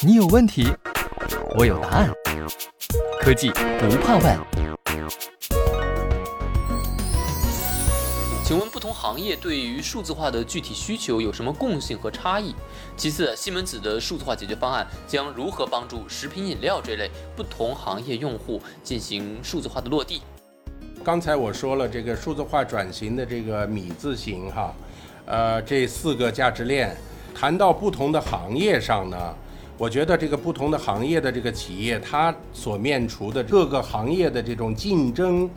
你有问题，我有答案。科技不怕问。请问不同行业对于数字化的具体需求有什么共性和差异？其次，西门子的数字化解决方案将如何帮助食品饮料这类不同行业用户进行数字化的落地？刚才我说了，这个数字化转型的这个米字形哈，呃，这四个价值链，谈到不同的行业上呢，我觉得这个不同的行业的这个企业，它所面处的各个行业的这种竞争，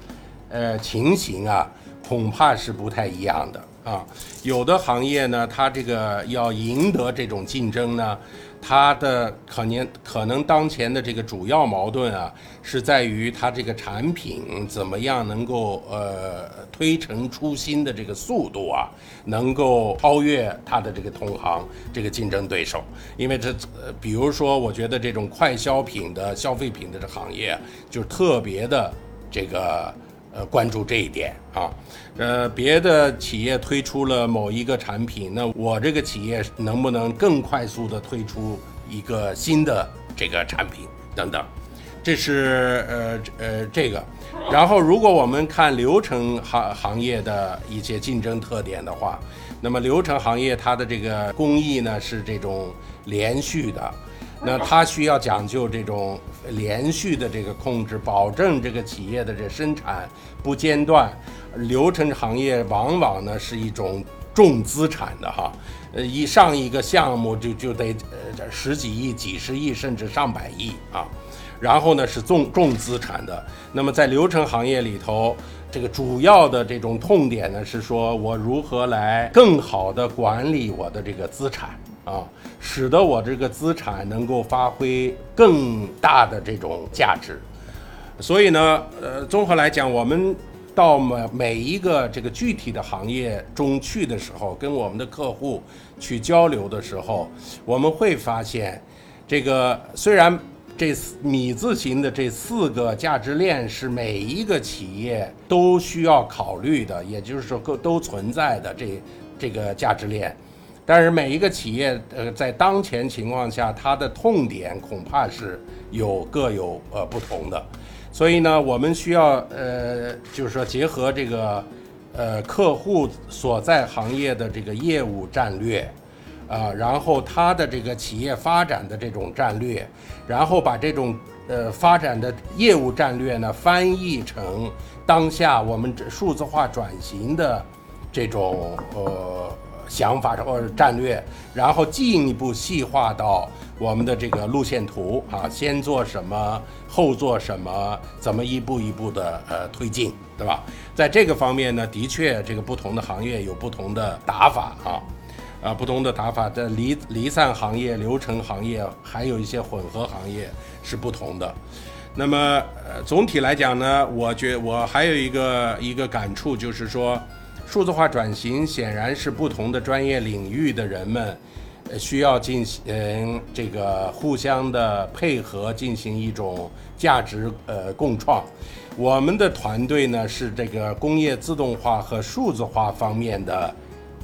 呃，情形啊。恐怕是不太一样的啊，有的行业呢，它这个要赢得这种竞争呢，它的可能可能当前的这个主要矛盾啊，是在于它这个产品怎么样能够呃推陈出新的这个速度啊，能够超越它的这个同行这个竞争对手，因为这呃，比如说，我觉得这种快消品的消费品的这行业就特别的这个。呃，关注这一点啊，呃，别的企业推出了某一个产品，那我这个企业能不能更快速的推出一个新的这个产品等等，这是呃呃这个。然后，如果我们看流程行行业的一些竞争特点的话，那么流程行业它的这个工艺呢是这种连续的。那它需要讲究这种连续的这个控制，保证这个企业的这生产不间断。流程行业往往呢是一种重资产的哈，呃，一上一个项目就就得呃十几亿、几十亿甚至上百亿啊。然后呢是重重资产的。那么在流程行业里头，这个主要的这种痛点呢是说我如何来更好的管理我的这个资产。啊，使得我这个资产能够发挥更大的这种价值。所以呢，呃，综合来讲，我们到每每一个这个具体的行业中去的时候，跟我们的客户去交流的时候，我们会发现，这个虽然这米字形的这四个价值链是每一个企业都需要考虑的，也就是说，都都存在的这这个价值链。但是每一个企业，呃，在当前情况下，它的痛点恐怕是有各有呃不同的，所以呢，我们需要呃，就是说结合这个呃客户所在行业的这个业务战略，啊，然后他的这个企业发展的这种战略，然后把这种呃发展的业务战略呢翻译成当下我们数字化转型的这种呃。想法或者战略，然后进一步细化到我们的这个路线图啊，先做什么，后做什么，怎么一步一步的呃推进，对吧？在这个方面呢，的确这个不同的行业有不同的打法啊，啊，不同的打法的离离散行业、流程行业，还有一些混合行业是不同的。那么呃，总体来讲呢，我觉我还有一个一个感触就是说。数字化转型显然是不同的专业领域的人们，呃，需要进行这个互相的配合，进行一种价值呃共创。我们的团队呢是这个工业自动化和数字化方面的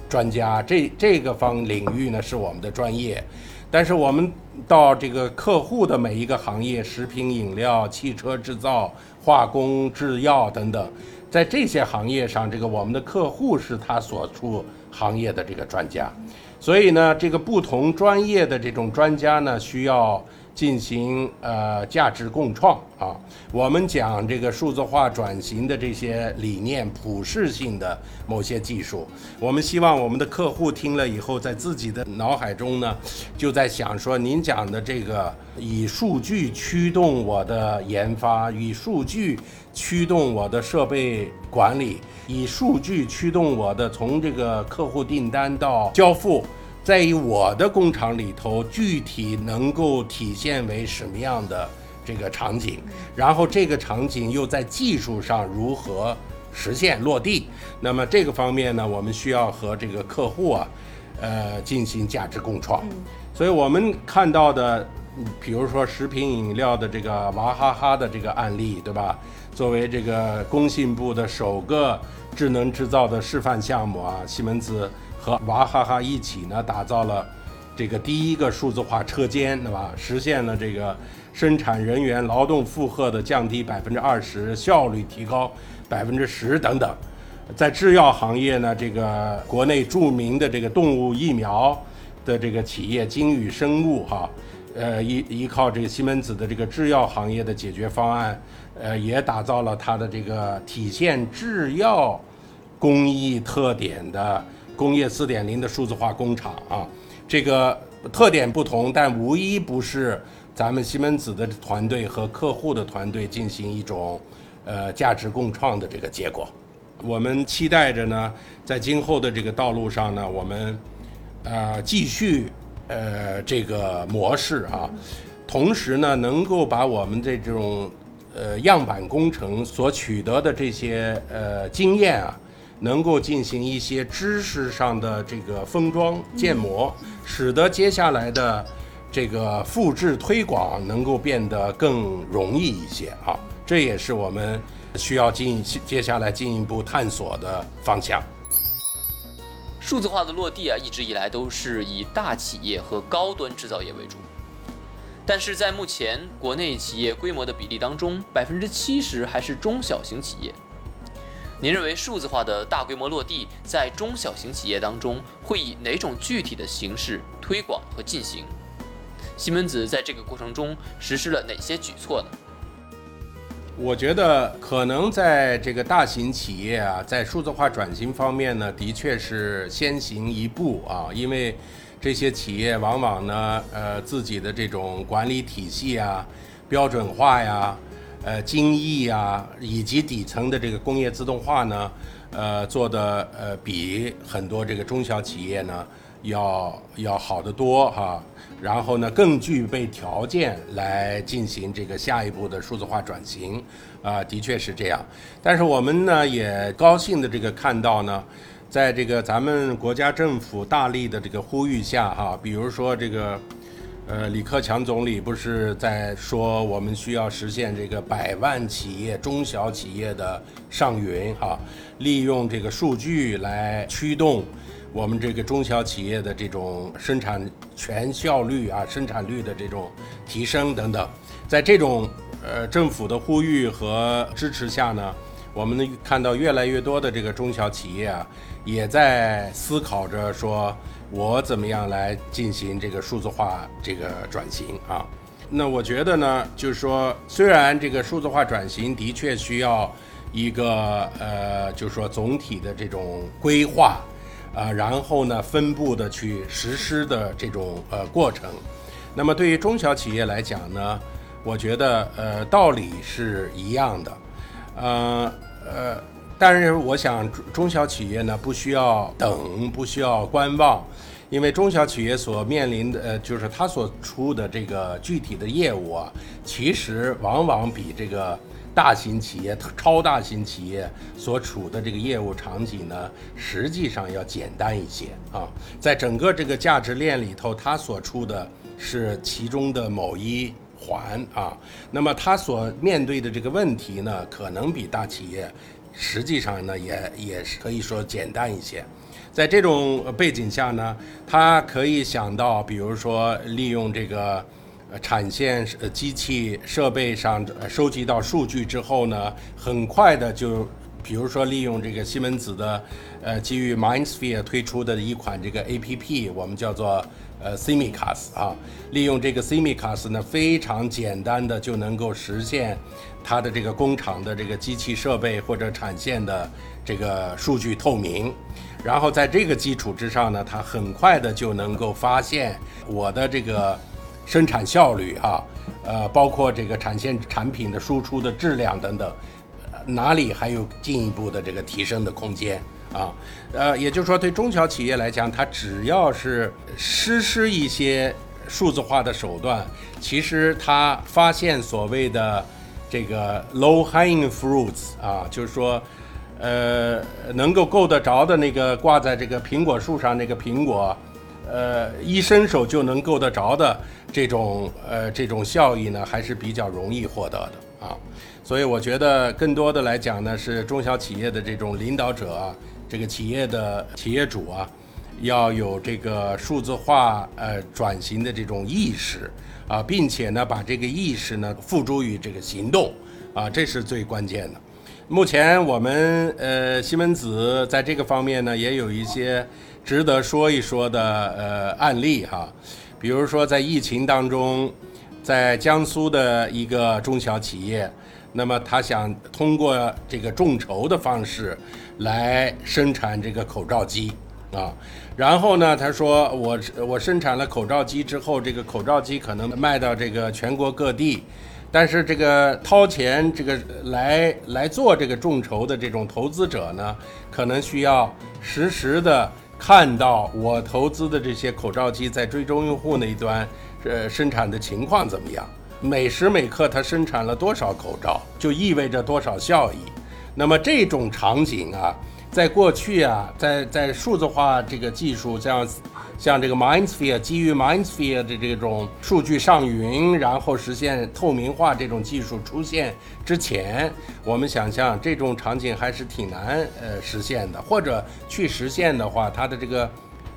专家，这这个方领域呢是我们的专业。但是我们到这个客户的每一个行业，食品饮料、汽车制造、化工、制药等等。在这些行业上，这个我们的客户是他所处行业的这个专家，所以呢，这个不同专业的这种专家呢，需要。进行呃价值共创啊，我们讲这个数字化转型的这些理念，普适性的某些技术，我们希望我们的客户听了以后，在自己的脑海中呢，就在想说，您讲的这个以数据驱动我的研发，以数据驱动我的设备管理，以数据驱动我的从这个客户订单到交付。在于我的工厂里头，具体能够体现为什么样的这个场景，然后这个场景又在技术上如何实现落地？那么这个方面呢，我们需要和这个客户啊，呃，进行价值共创。所以我们看到的，比如说食品饮料的这个娃哈哈的这个案例，对吧？作为这个工信部的首个智能制造的示范项目啊，西门子。和娃哈哈一起呢，打造了这个第一个数字化车间，对吧？实现了这个生产人员劳动负荷的降低百分之二十，效率提高百分之十等等。在制药行业呢，这个国内著名的这个动物疫苗的这个企业金宇生物哈，呃依依靠这个西门子的这个制药行业的解决方案，呃也打造了它的这个体现制药工艺特点的工业四点零的数字化工厂啊。这个特点不同，但无一不是咱们西门子的团队和客户的团队进行一种呃价值共创的这个结果。我们期待着呢，在今后的这个道路上呢，我们呃继续呃这个模式啊，同时呢，能够把我们这种呃样板工程所取得的这些呃经验啊，能够进行一些知识上的这个封装建模，使得接下来的这个复制推广能够变得更容易一些啊，这也是我们。需要进接下来进一步探索的方向。数字化的落地啊，一直以来都是以大企业和高端制造业为主。但是在目前国内企业规模的比例当中，百分之七十还是中小型企业。您认为数字化的大规模落地在中小型企业当中会以哪种具体的形式推广和进行？西门子在这个过程中实施了哪些举措呢？我觉得可能在这个大型企业啊，在数字化转型方面呢，的确是先行一步啊，因为这些企业往往呢，呃，自己的这种管理体系啊、标准化呀、呃、精益呀，以及底层的这个工业自动化呢，呃，做的呃比很多这个中小企业呢。要要好得多哈，然后呢，更具备条件来进行这个下一步的数字化转型，啊，的确是这样。但是我们呢也高兴的这个看到呢，在这个咱们国家政府大力的这个呼吁下哈，比如说这个，呃，李克强总理不是在说我们需要实现这个百万企业、中小企业的上云哈，利用这个数据来驱动。我们这个中小企业的这种生产全效率啊，生产率的这种提升等等，在这种呃政府的呼吁和支持下呢，我们看到越来越多的这个中小企业啊，也在思考着说，我怎么样来进行这个数字化这个转型啊？那我觉得呢，就是说，虽然这个数字化转型的确需要一个呃，就是说总体的这种规划。啊，然后呢，分步的去实施的这种呃过程，那么对于中小企业来讲呢，我觉得呃道理是一样的，呃呃，但是我想中小企业呢不需要等，不需要观望，因为中小企业所面临的呃就是它所出的这个具体的业务啊，其实往往比这个。大型企业、超大型企业所处的这个业务场景呢，实际上要简单一些啊。在整个这个价值链里头，它所处的是其中的某一环啊。那么它所面对的这个问题呢，可能比大企业实际上呢也也是可以说简单一些。在这种背景下呢，它可以想到，比如说利用这个。呃，产线呃机器设备上收集到数据之后呢，很快的就，比如说利用这个西门子的，呃，基于 MindSphere 推出的一款这个 APP，我们叫做呃 Simicas 啊，利用这个 Simicas 呢，非常简单的就能够实现它的这个工厂的这个机器设备或者产线的这个数据透明，然后在这个基础之上呢，它很快的就能够发现我的这个。生产效率啊，呃，包括这个产线产品的输出的质量等等，哪里还有进一步的这个提升的空间啊？呃，也就是说，对中小企业来讲，它只要是实施一些数字化的手段，其实它发现所谓的这个 low hanging fruits 啊，就是说，呃，能够够得着的那个挂在这个苹果树上那个苹果。呃，一伸手就能够得着的这种呃这种效益呢，还是比较容易获得的啊。所以我觉得更多的来讲呢，是中小企业的这种领导者啊，这个企业的企业主啊，要有这个数字化呃转型的这种意识啊，并且呢把这个意识呢付诸于这个行动啊，这是最关键的。目前我们呃西门子在这个方面呢也有一些值得说一说的呃案例哈，比如说在疫情当中，在江苏的一个中小企业，那么他想通过这个众筹的方式来生产这个口罩机。啊，然后呢？他说我我生产了口罩机之后，这个口罩机可能卖到这个全国各地，但是这个掏钱这个来来做这个众筹的这种投资者呢，可能需要实时的看到我投资的这些口罩机在追踪用户那一端，呃，生产的情况怎么样？每时每刻它生产了多少口罩，就意味着多少效益。那么这种场景啊。在过去啊，在在数字化这个技术，像像这个 MindSphere 基于 MindSphere 的这种数据上云，然后实现透明化这种技术出现之前，我们想象这种场景还是挺难呃实现的，或者去实现的话，它的这个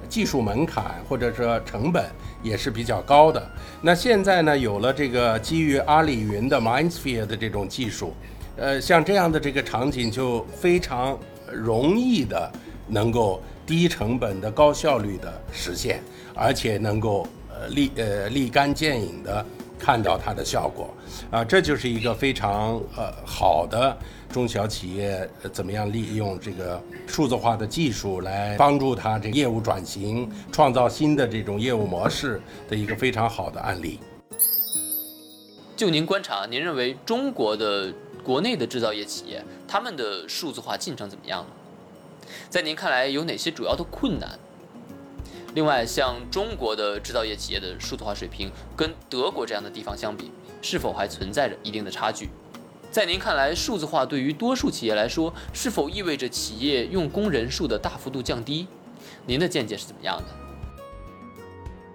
技术门槛或者说成本也是比较高的。那现在呢，有了这个基于阿里云的 MindSphere 的这种技术，呃，像这样的这个场景就非常。容易的，能够低成本的高效率的实现，而且能够呃立呃立竿见影的看到它的效果，啊，这就是一个非常呃好的中小企业怎么样利用这个数字化的技术来帮助它这业务转型、创造新的这种业务模式的一个非常好的案例。就您观察，您认为中国的？国内的制造业企业，他们的数字化进程怎么样呢？在您看来，有哪些主要的困难？另外，像中国的制造业企业的数字化水平，跟德国这样的地方相比，是否还存在着一定的差距？在您看来，数字化对于多数企业来说，是否意味着企业用工人数的大幅度降低？您的见解是怎么样的？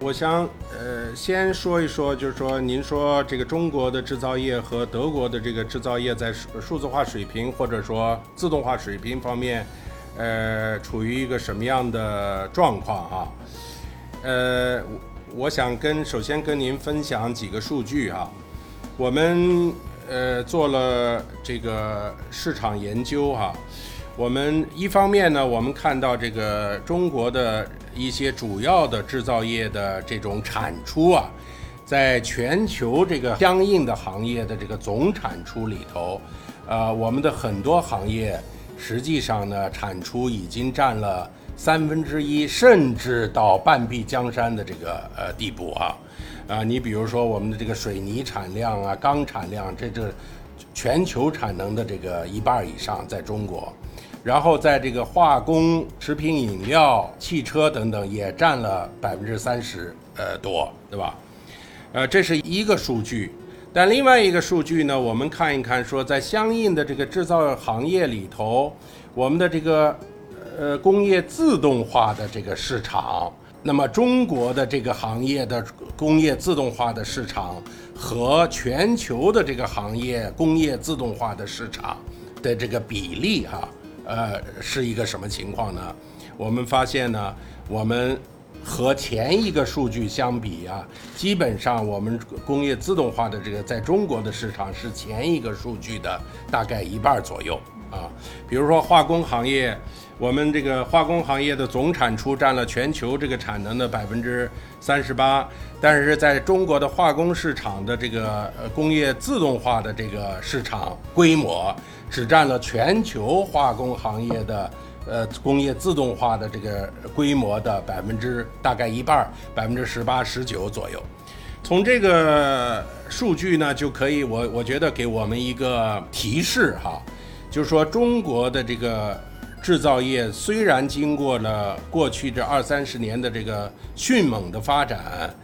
我想，呃，先说一说，就是说，您说这个中国的制造业和德国的这个制造业在数数字化水平或者说自动化水平方面，呃，处于一个什么样的状况啊？呃，我想跟首先跟您分享几个数据啊。我们呃做了这个市场研究哈，我们一方面呢，我们看到这个中国的。一些主要的制造业的这种产出啊，在全球这个相应的行业的这个总产出里头，呃，我们的很多行业实际上呢，产出已经占了三分之一，甚至到半壁江山的这个呃地步啊，啊，你比如说我们的这个水泥产量啊，钢产量，这这全球产能的这个一半以上在中国。然后在这个化工、食品饮料、汽车等等也占了百分之三十，呃多，对吧？呃，这是一个数据。但另外一个数据呢，我们看一看，说在相应的这个制造行业里头，我们的这个呃工业自动化的这个市场，那么中国的这个行业的工业自动化的市场和全球的这个行业工业自动化的市场的这个比例，哈。呃，是一个什么情况呢？我们发现呢，我们和前一个数据相比啊，基本上我们工业自动化的这个在中国的市场是前一个数据的大概一半左右啊。比如说化工行业，我们这个化工行业的总产出占了全球这个产能的百分之三十八，但是在中国的化工市场的这个呃工业自动化的这个市场规模。只占了全球化工行业的呃工业自动化的这个规模的百分之大概一半，百分之十八十九左右。从这个数据呢，就可以我我觉得给我们一个提示哈，就是说中国的这个制造业虽然经过了过去这二三十年的这个迅猛的发展，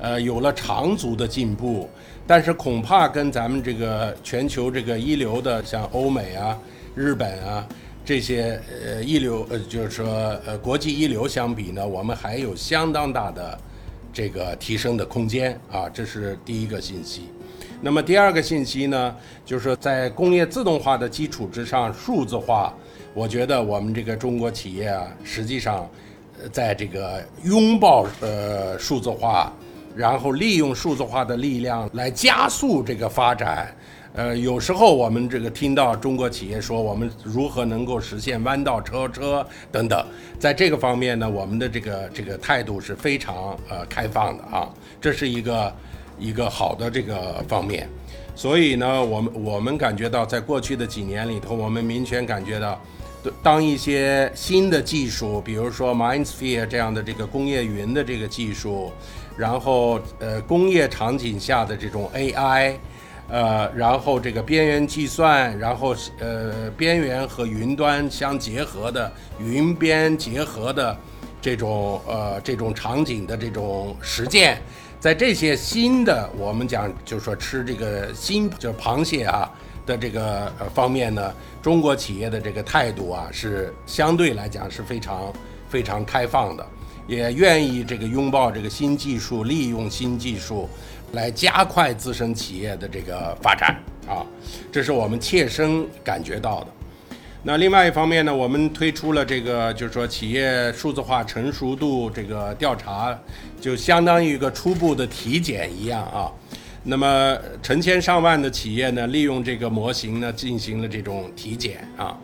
呃，有了长足的进步。但是恐怕跟咱们这个全球这个一流的，像欧美啊、日本啊这些呃一流呃，就是说呃国际一流相比呢，我们还有相当大的这个提升的空间啊，这是第一个信息。那么第二个信息呢，就是在工业自动化的基础之上，数字化，我觉得我们这个中国企业啊，实际上在这个拥抱呃数字化，然后利用数字化的力量来加速这个发展。呃，有时候我们这个听到中国企业说我们如何能够实现弯道超车等等，在这个方面呢，我们的这个这个态度是非常呃开放的啊，这是一个一个好的这个方面。所以呢，我们我们感觉到，在过去的几年里头，我们明显感觉到，当一些新的技术，比如说 MindSphere 这样的这个工业云的这个技术，然后呃工业场景下的这种 AI。呃，然后这个边缘计算，然后呃边缘和云端相结合的云边结合的这种呃这种场景的这种实践，在这些新的我们讲就是说吃这个新就是螃蟹啊的这个呃方面呢，中国企业的这个态度啊是相对来讲是非常非常开放的，也愿意这个拥抱这个新技术，利用新技术。来加快自身企业的这个发展啊，这是我们切身感觉到的。那另外一方面呢，我们推出了这个，就是说企业数字化成熟度这个调查，就相当于一个初步的体检一样啊。那么成千上万的企业呢，利用这个模型呢，进行了这种体检啊。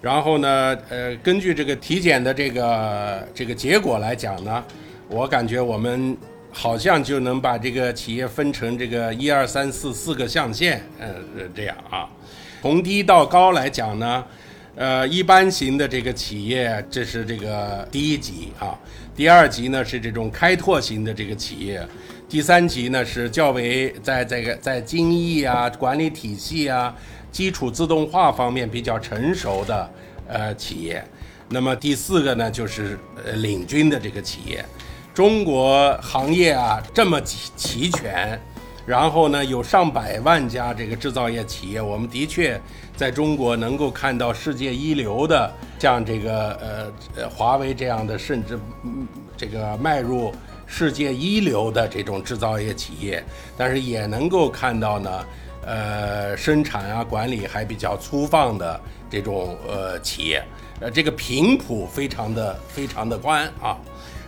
然后呢，呃，根据这个体检的这个这个结果来讲呢，我感觉我们。好像就能把这个企业分成这个一二三四四个象限，呃，这样啊，从低到高来讲呢，呃，一般型的这个企业，这是这个第一级啊，第二级呢是这种开拓型的这个企业，第三级呢是较为在这个在精益啊、管理体系啊、基础自动化方面比较成熟的呃企业，那么第四个呢就是呃领军的这个企业。中国行业啊这么齐齐全，然后呢有上百万家这个制造业企业，我们的确在中国能够看到世界一流的，像这个呃呃华为这样的，甚至这个迈入世界一流的这种制造业企业，但是也能够看到呢，呃生产啊管理还比较粗放的这种呃企业，呃这个频谱非常的非常的宽啊。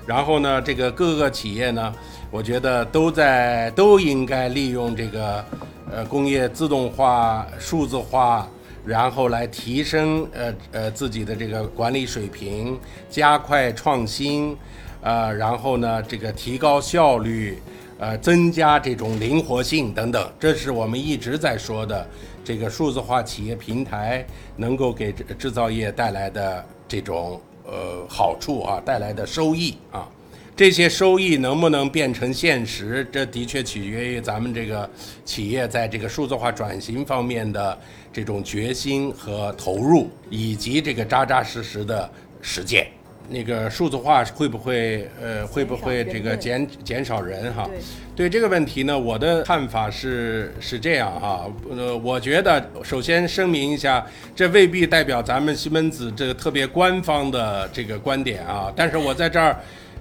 然后呢，这个各个企业呢，我觉得都在都应该利用这个，呃，工业自动化、数字化，然后来提升呃呃自己的这个管理水平，加快创新，呃，然后呢，这个提高效率，呃，增加这种灵活性等等，这是我们一直在说的这个数字化企业平台能够给制造业带来的这种。呃，好处啊，带来的收益啊，这些收益能不能变成现实？这的确取决于咱们这个企业在这个数字化转型方面的这种决心和投入，以及这个扎扎实实的实践。那个数字化会不会呃会不会这个减减少人哈？对这个问题呢，我的看法是是这样哈。呃，我觉得首先声明一下，这未必代表咱们西门子这个特别官方的这个观点啊。但是我在这儿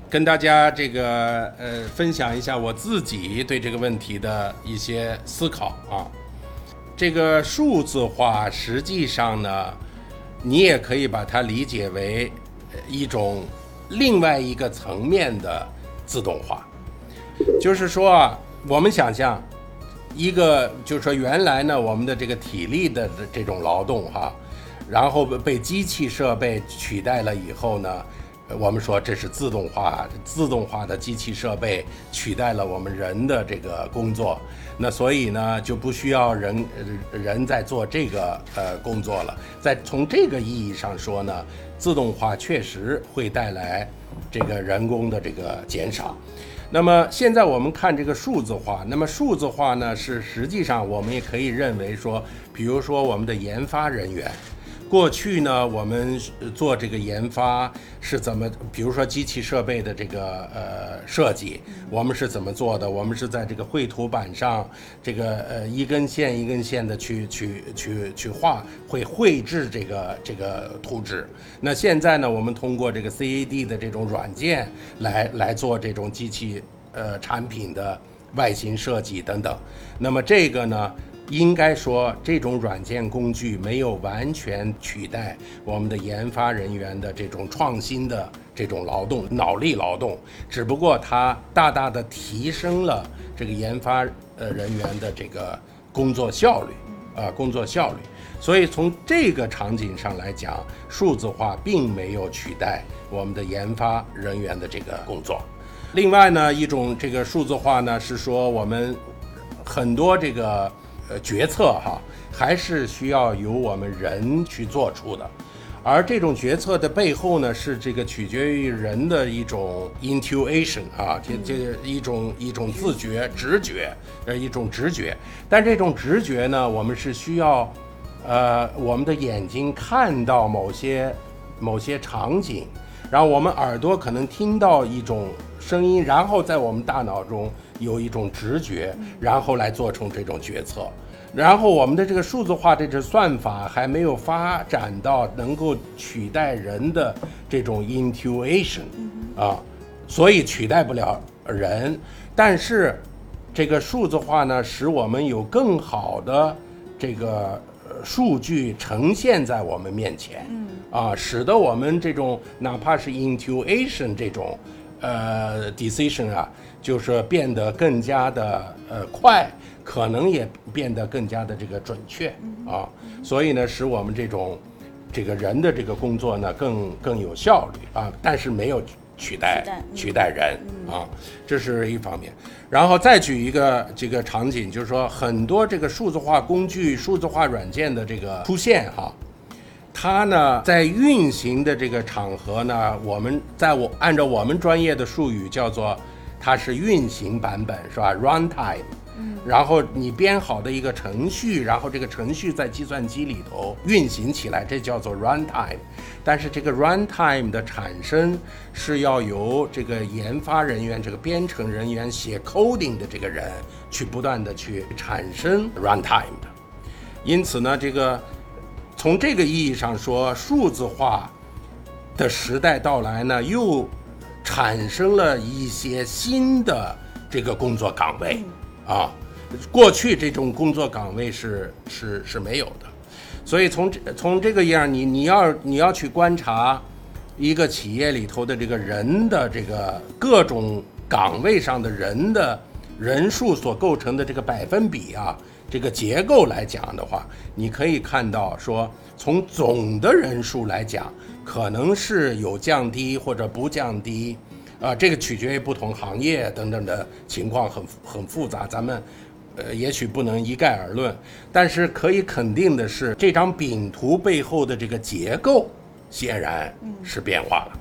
跟大家这个呃分享一下我自己对这个问题的一些思考啊。这个数字化实际上呢，你也可以把它理解为。一种另外一个层面的自动化，就是说啊，我们想象一个，就是说原来呢，我们的这个体力的这种劳动哈，然后被机器设备取代了以后呢。我们说这是自动化，自动化的机器设备取代了我们人的这个工作，那所以呢就不需要人人在做这个呃工作了。在从这个意义上说呢，自动化确实会带来这个人工的这个减少。那么现在我们看这个数字化，那么数字化呢是实际上我们也可以认为说，比如说我们的研发人员。过去呢，我们做这个研发是怎么？比如说机器设备的这个呃设计，我们是怎么做的？我们是在这个绘图板上，这个呃一根线一根线的去去去去画，会绘制这个这个图纸。那现在呢，我们通过这个 CAD 的这种软件来来做这种机器呃产品的外形设计等等。那么这个呢？应该说，这种软件工具没有完全取代我们的研发人员的这种创新的这种劳动，脑力劳动，只不过它大大的提升了这个研发呃人员的这个工作效率，啊，工作效率。所以从这个场景上来讲，数字化并没有取代我们的研发人员的这个工作。另外呢，一种这个数字化呢，是说我们很多这个呃决策哈，还是需要由我们人去做出的。而这种决策的背后呢，是这个取决于人的一种 intuition 啊，这这一种一种自觉、直觉，呃，一种直觉。但这种直觉呢，我们是需要。呃，我们的眼睛看到某些某些场景，然后我们耳朵可能听到一种声音，然后在我们大脑中有一种直觉，然后来做出这种决策。然后我们的这个数字化这只算法还没有发展到能够取代人的这种 intuition 啊，所以取代不了人。但是这个数字化呢，使我们有更好的这个。数据呈现在我们面前，嗯，啊，使得我们这种哪怕是 intuition 这种，呃，decision 啊，就是变得更加的呃快，可能也变得更加的这个准确啊，所以呢，使我们这种这个人的这个工作呢更更有效率啊，但是没有。取代取代人啊，这是一方面。然后再举一个这个场景，就是说很多这个数字化工具、数字化软件的这个出现哈，它呢在运行的这个场合呢，我们在我按照我们专业的术语叫做它是运行版本是吧？runtime。然后你编好的一个程序，然后这个程序在计算机里头运行起来，这叫做 runtime。但是这个 runtime 的产生是要由这个研发人员、这个编程人员写 coding 的这个人去不断的去产生 runtime 的。因此呢，这个从这个意义上说，数字化的时代到来呢，又产生了一些新的这个工作岗位。啊，过去这种工作岗位是是是没有的，所以从这从这个样，你你要你要去观察一个企业里头的这个人的这个各种岗位上的人的人数所构成的这个百分比啊，这个结构来讲的话，你可以看到说，从总的人数来讲，可能是有降低或者不降低。啊，这个取决于不同行业等等的情况，很很复杂，咱们，呃，也许不能一概而论。但是可以肯定的是，这张饼图背后的这个结构，显然是变化了。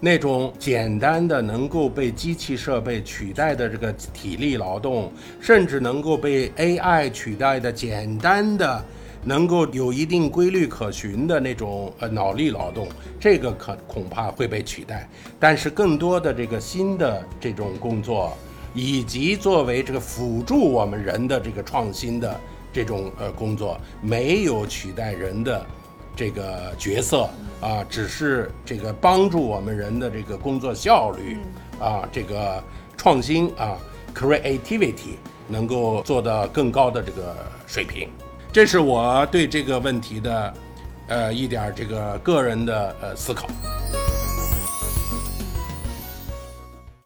那种简单的能够被机器设备取代的这个体力劳动，甚至能够被 AI 取代的简单的。能够有一定规律可循的那种呃脑力劳动，这个可恐怕会被取代。但是更多的这个新的这种工作，以及作为这个辅助我们人的这个创新的这种呃工作，没有取代人的这个角色啊，只是这个帮助我们人的这个工作效率啊，这个创新啊，creativity 能够做到更高的这个水平。这是我对这个问题的，呃，一点这个个人的呃思考。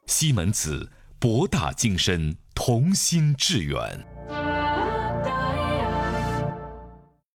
西门子，博大精深，同心致远。